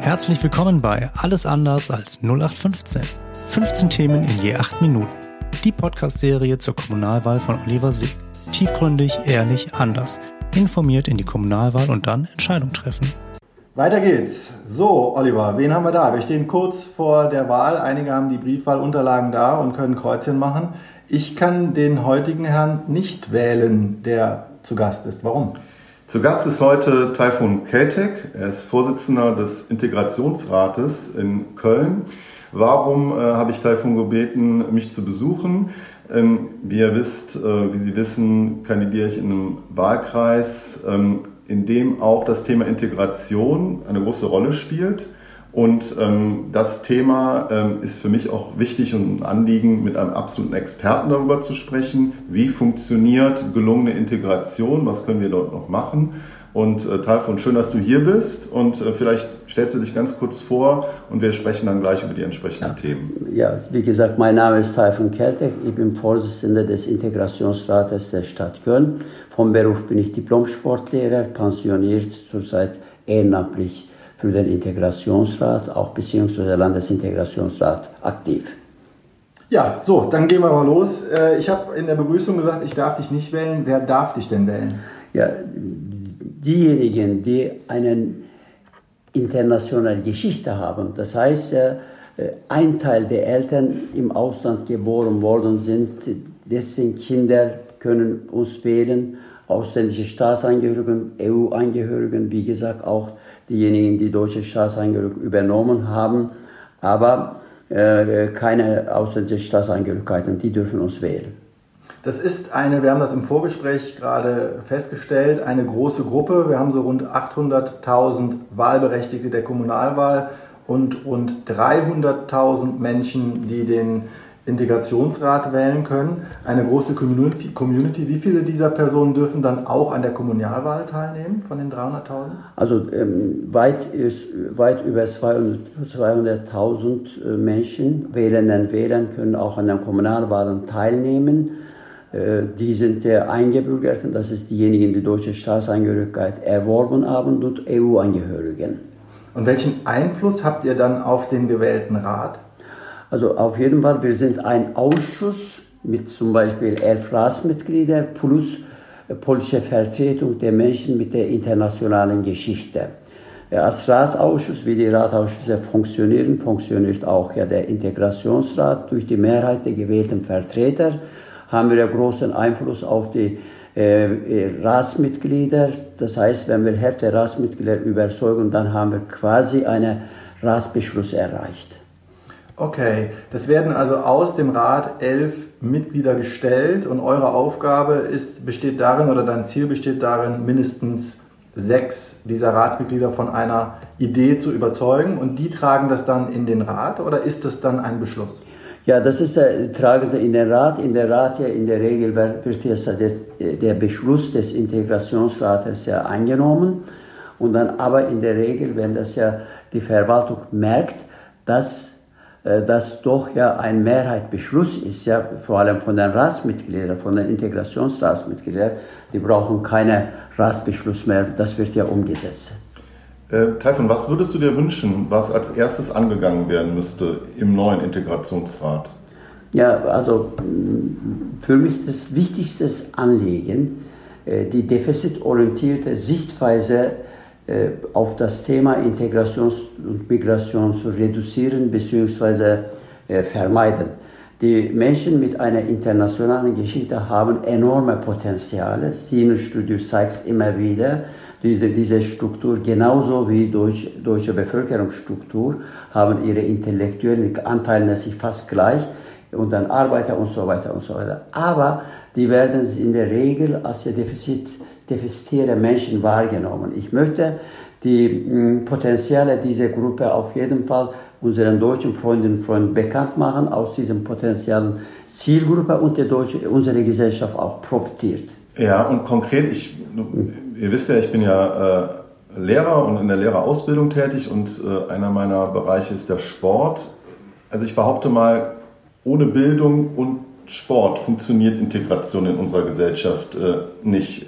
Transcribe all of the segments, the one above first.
Herzlich willkommen bei Alles anders als 0815. 15 Themen in je 8 Minuten. Die Podcast-Serie zur Kommunalwahl von Oliver Sieg. Tiefgründig, ehrlich, anders. Informiert in die Kommunalwahl und dann Entscheidung treffen. Weiter geht's. So, Oliver, wen haben wir da? Wir stehen kurz vor der Wahl. Einige haben die Briefwahlunterlagen da und können Kreuzchen machen. Ich kann den heutigen Herrn nicht wählen, der zu Gast ist. Warum? Zu Gast ist heute Taifun Keltek. Er ist Vorsitzender des Integrationsrates in Köln. Warum äh, habe ich Taifun gebeten, mich zu besuchen? Ähm, wie ihr wisst, äh, wie Sie wissen, kandidiere ich in einem Wahlkreis, ähm, in dem auch das Thema Integration eine große Rolle spielt. Und ähm, das Thema ähm, ist für mich auch wichtig und ein Anliegen, mit einem absoluten Experten darüber zu sprechen. Wie funktioniert gelungene Integration? Was können wir dort noch machen? Und äh, Talfon, schön, dass du hier bist. Und äh, vielleicht stellst du dich ganz kurz vor und wir sprechen dann gleich über die entsprechenden ja. Themen. Ja, wie gesagt, mein Name ist Taifun Keltek. Ich bin Vorsitzender des Integrationsrates der Stadt Köln. Vom Beruf bin ich Diplom-Sportlehrer, pensioniert zurzeit ehrenamtlich für den Integrationsrat, auch beziehungsweise Landesintegrationsrat aktiv. Ja, so, dann gehen wir mal los. Äh, ich habe in der Begrüßung gesagt, ich darf dich nicht wählen. Wer darf dich denn wählen? Ja, diejenigen, die eine internationale Geschichte haben, das heißt, äh, ein Teil der Eltern im Ausland geboren worden sind, dessen Kinder können uns wählen ausländische Staatsangehörigen, EU-Angehörigen, wie gesagt auch diejenigen, die deutsche Staatsangehörigkeit übernommen haben, aber äh, keine ausländische Staatsangehörigkeit und die dürfen uns wählen. Das ist eine, wir haben das im Vorgespräch gerade festgestellt, eine große Gruppe. Wir haben so rund 800.000 Wahlberechtigte der Kommunalwahl und rund 300.000 Menschen, die den Integrationsrat wählen können. Eine große Community, Community. Wie viele dieser Personen dürfen dann auch an der Kommunalwahl teilnehmen von den 300.000? Also ähm, weit, ist, weit über 200.000 äh, Menschen, Wählerinnen und Wähler, können auch an den Kommunalwahlen teilnehmen. Äh, die sind der Eingebürgerten, das ist diejenigen, die deutsche Staatsangehörigkeit erworben haben und EU-Angehörigen. Und welchen Einfluss habt ihr dann auf den gewählten Rat? Also auf jeden Fall, wir sind ein Ausschuss mit zum Beispiel elf Ratsmitgliedern plus äh, politische Vertretung der Menschen mit der internationalen Geschichte. Als Ratsausschuss, wie die Ratsausschüsse funktionieren, funktioniert auch ja der Integrationsrat durch die Mehrheit der gewählten Vertreter haben wir ja großen Einfluss auf die äh, äh Ratsmitglieder. Das heißt, wenn wir Hälfte der Ratsmitglieder überzeugen, dann haben wir quasi einen Ratsbeschluss erreicht. Okay, das werden also aus dem Rat elf Mitglieder gestellt und eure Aufgabe ist, besteht darin oder dein Ziel besteht darin, mindestens sechs dieser Ratsmitglieder von einer Idee zu überzeugen und die tragen das dann in den Rat oder ist das dann ein Beschluss? Ja, das ist, äh, tragen sie in den Rat. In der Rat ja in der Regel wird jetzt der Beschluss des Integrationsrates ja eingenommen und dann aber in der Regel, wenn das ja die Verwaltung merkt, dass äh, dass doch ja ein Mehrheitsbeschluss ist, ja, vor allem von den Ratsmitgliedern, von den Integrationsratsmitgliedern, die brauchen keinen Ratsbeschluss mehr, das wird ja umgesetzt. Äh, Taifun, was würdest du dir wünschen, was als erstes angegangen werden müsste im neuen Integrationsrat? Ja, also für mich das wichtigste Anliegen, äh, die defizitorientierte Sichtweise äh, auf das Thema Integration und Migration zu reduzieren bzw. Äh, vermeiden. Die Menschen mit einer internationalen Geschichte haben enorme Potenziale. Sinus-Studio zeigt immer wieder. Diese, diese Struktur, genauso wie durch deutsche Bevölkerungsstruktur, haben ihre intellektuellen Anteile sich fast gleich und dann Arbeiter und so weiter und so weiter. Aber die werden in der Regel als defizit, defizitäre Menschen wahrgenommen. Ich möchte die mh, Potenziale dieser Gruppe auf jeden Fall unseren deutschen Freundinnen und Freunden bekannt machen, aus diesem potenziellen Zielgruppe und der deutsche, unsere Gesellschaft auch profitiert. Ja, und konkret, ich, ihr wisst ja, ich bin ja äh, Lehrer und in der Lehrerausbildung tätig und äh, einer meiner Bereiche ist der Sport. Also ich behaupte mal, ohne Bildung und Sport funktioniert Integration in unserer Gesellschaft äh, nicht.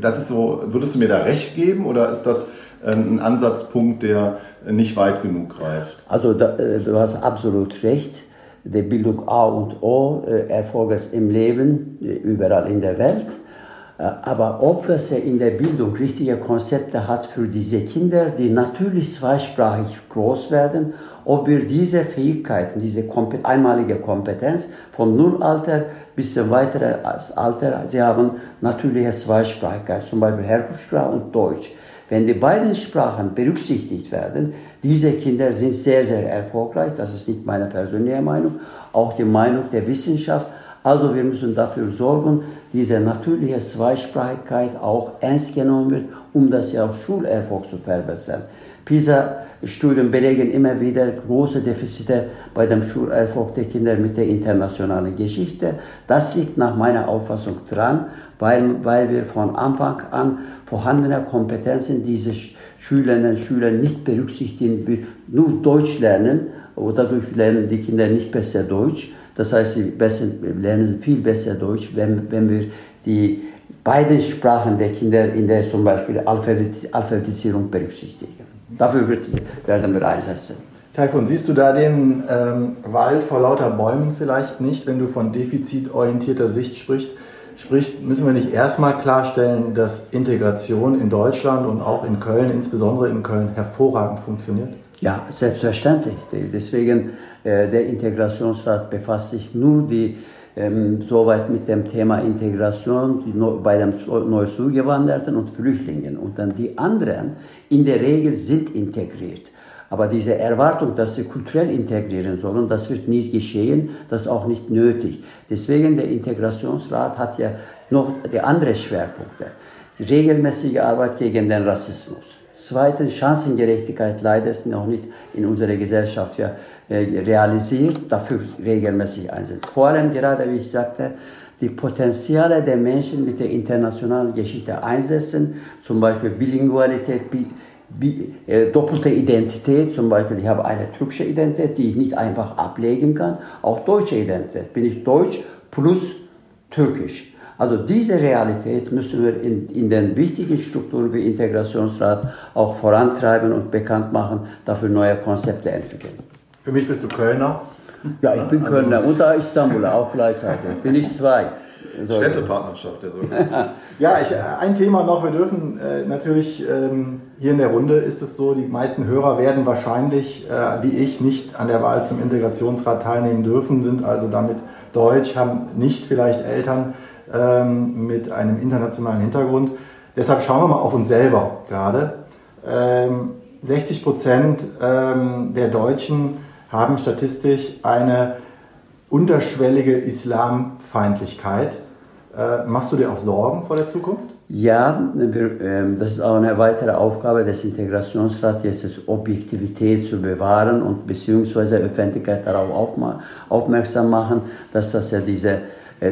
Das ist so, würdest du mir da recht geben oder ist das äh, ein Ansatzpunkt, der nicht weit genug greift? Also da, äh, du hast absolut recht. Die Bildung A und O, äh, Erfolges im Leben, überall in der Welt. Aber ob das in der Bildung richtige Konzepte hat für diese Kinder, die natürlich zweisprachig groß werden, ob wir diese Fähigkeiten, diese einmalige Kompetenz vom Nullalter bis zum weiteren Alter, sie haben natürliche Zweisprachigkeit, zum Beispiel Herkunftssprache und Deutsch. Wenn die beiden Sprachen berücksichtigt werden, diese Kinder sind sehr, sehr erfolgreich. Das ist nicht meine persönliche Meinung, auch die Meinung der Wissenschaft. Also wir müssen dafür sorgen, diese natürliche Zweisprachigkeit auch ernst genommen wird, um das ja auch Schulerfolg zu verbessern. PISA-Studien belegen immer wieder große Defizite bei dem Schulerfolg der Kinder mit der internationalen Geschichte. Das liegt nach meiner Auffassung dran, weil, weil wir von Anfang an vorhandene Kompetenzen dieser Schülerinnen und Schüler nicht berücksichtigen, nur Deutsch lernen, oder dadurch lernen die Kinder nicht besser Deutsch das heißt, sie besser, lernen viel besser Deutsch, wenn, wenn wir die beiden Sprachen der Kinder in der zum Beispiel Alphabetisierung berücksichtigen. Dafür wird, werden wir einsetzen. Taifun, siehst du da den ähm, Wald vor lauter Bäumen vielleicht nicht, wenn du von defizitorientierter Sicht sprichst? Sprichst, müssen wir nicht erstmal klarstellen, dass Integration in Deutschland und auch in Köln, insbesondere in Köln, hervorragend funktioniert? Ja, selbstverständlich. Deswegen äh, der Integrationsrat befasst sich nur die ähm, soweit mit dem Thema Integration die, bei den neu zugewanderten und Flüchtlingen. Und dann die anderen in der Regel sind integriert. Aber diese Erwartung, dass sie kulturell integrieren sollen, das wird nicht geschehen, das ist auch nicht nötig. Deswegen der Integrationsrat hat ja noch die anderen Schwerpunkte. Die regelmäßige Arbeit gegen den Rassismus Zweitens, Chancengerechtigkeit leider ist noch nicht in unserer Gesellschaft ja, äh, realisiert, dafür regelmäßig einsetzt. Vor allem gerade, wie ich sagte, die Potenziale der Menschen mit der internationalen Geschichte einsetzen, zum Beispiel Bilingualität, bi, bi, äh, doppelte Identität, zum Beispiel ich habe eine türkische Identität, die ich nicht einfach ablegen kann, auch deutsche Identität. Bin ich deutsch plus türkisch. Also diese Realität müssen wir in, in den wichtigen Strukturen wie Integrationsrat auch vorantreiben und bekannt machen, dafür neue Konzepte entwickeln. Für mich bist du Kölner. Ja, ich bin Kölner und da Istanbuler auch gleichzeitig. Bin ich zwei. Städtepartnerschaft, der so. ja, ich, ein Thema noch. Wir dürfen äh, natürlich ähm, hier in der Runde ist es so, die meisten Hörer werden wahrscheinlich, äh, wie ich, nicht an der Wahl zum Integrationsrat teilnehmen dürfen, sind also damit deutsch, haben nicht vielleicht Eltern, ähm, mit einem internationalen Hintergrund. Deshalb schauen wir mal auf uns selber gerade. Ähm, 60 Prozent ähm, der Deutschen haben statistisch eine unterschwellige Islamfeindlichkeit. Äh, machst du dir auch Sorgen vor der Zukunft? Ja, wir, äh, das ist auch eine weitere Aufgabe des Integrationsrats, jetzt Objektivität zu bewahren und beziehungsweise Öffentlichkeit darauf aufmerksam machen, dass das ja diese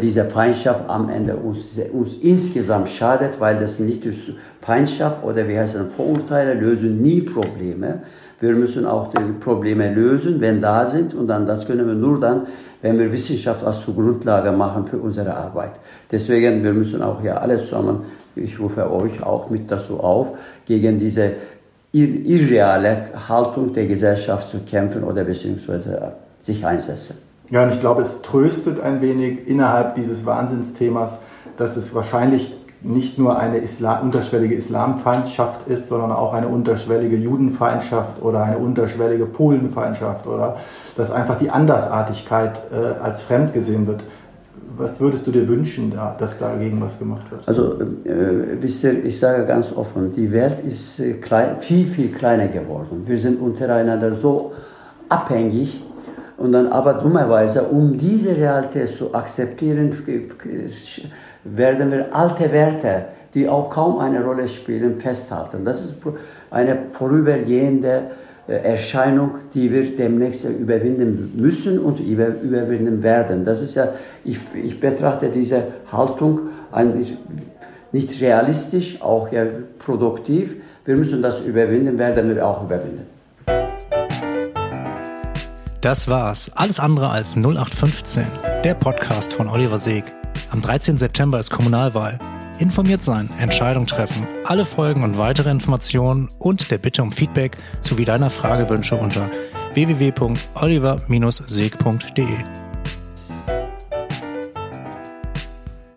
diese Feindschaft am Ende uns, uns insgesamt schadet, weil das nicht durch Feindschaft oder wie heißt es, Vorurteile lösen nie Probleme. Wir müssen auch die Probleme lösen, wenn da sind und dann das können wir nur dann, wenn wir Wissenschaft als Grundlage machen für unsere Arbeit. Deswegen, wir müssen auch hier alles zusammen, ich rufe euch auch mit dazu auf, gegen diese irreale Haltung der Gesellschaft zu kämpfen oder beziehungsweise sich einsetzen. Ja, und ich glaube, es tröstet ein wenig innerhalb dieses Wahnsinnsthemas, dass es wahrscheinlich nicht nur eine Islam, unterschwellige Islamfeindschaft ist, sondern auch eine unterschwellige Judenfeindschaft oder eine unterschwellige Polenfeindschaft oder dass einfach die Andersartigkeit äh, als fremd gesehen wird. Was würdest du dir wünschen, da, dass dagegen was gemacht wird? Also, äh, wisst ich sage ganz offen, die Welt ist äh, klein, viel, viel kleiner geworden. Wir sind untereinander so abhängig, und dann aber dummerweise, um diese Realität zu akzeptieren, werden wir alte Werte, die auch kaum eine Rolle spielen, festhalten. Das ist eine vorübergehende äh, Erscheinung, die wir demnächst überwinden müssen und überwinden werden. Das ist ja, ich, ich betrachte diese Haltung nicht realistisch, auch ja produktiv. Wir müssen das überwinden, werden wir auch überwinden. Das war's. Alles andere als 0815. Der Podcast von Oliver Seeg. Am 13. September ist Kommunalwahl. Informiert sein, Entscheidung treffen, alle Folgen und weitere Informationen und der Bitte um Feedback sowie deiner Fragewünsche unter www.oliver-seeg.de.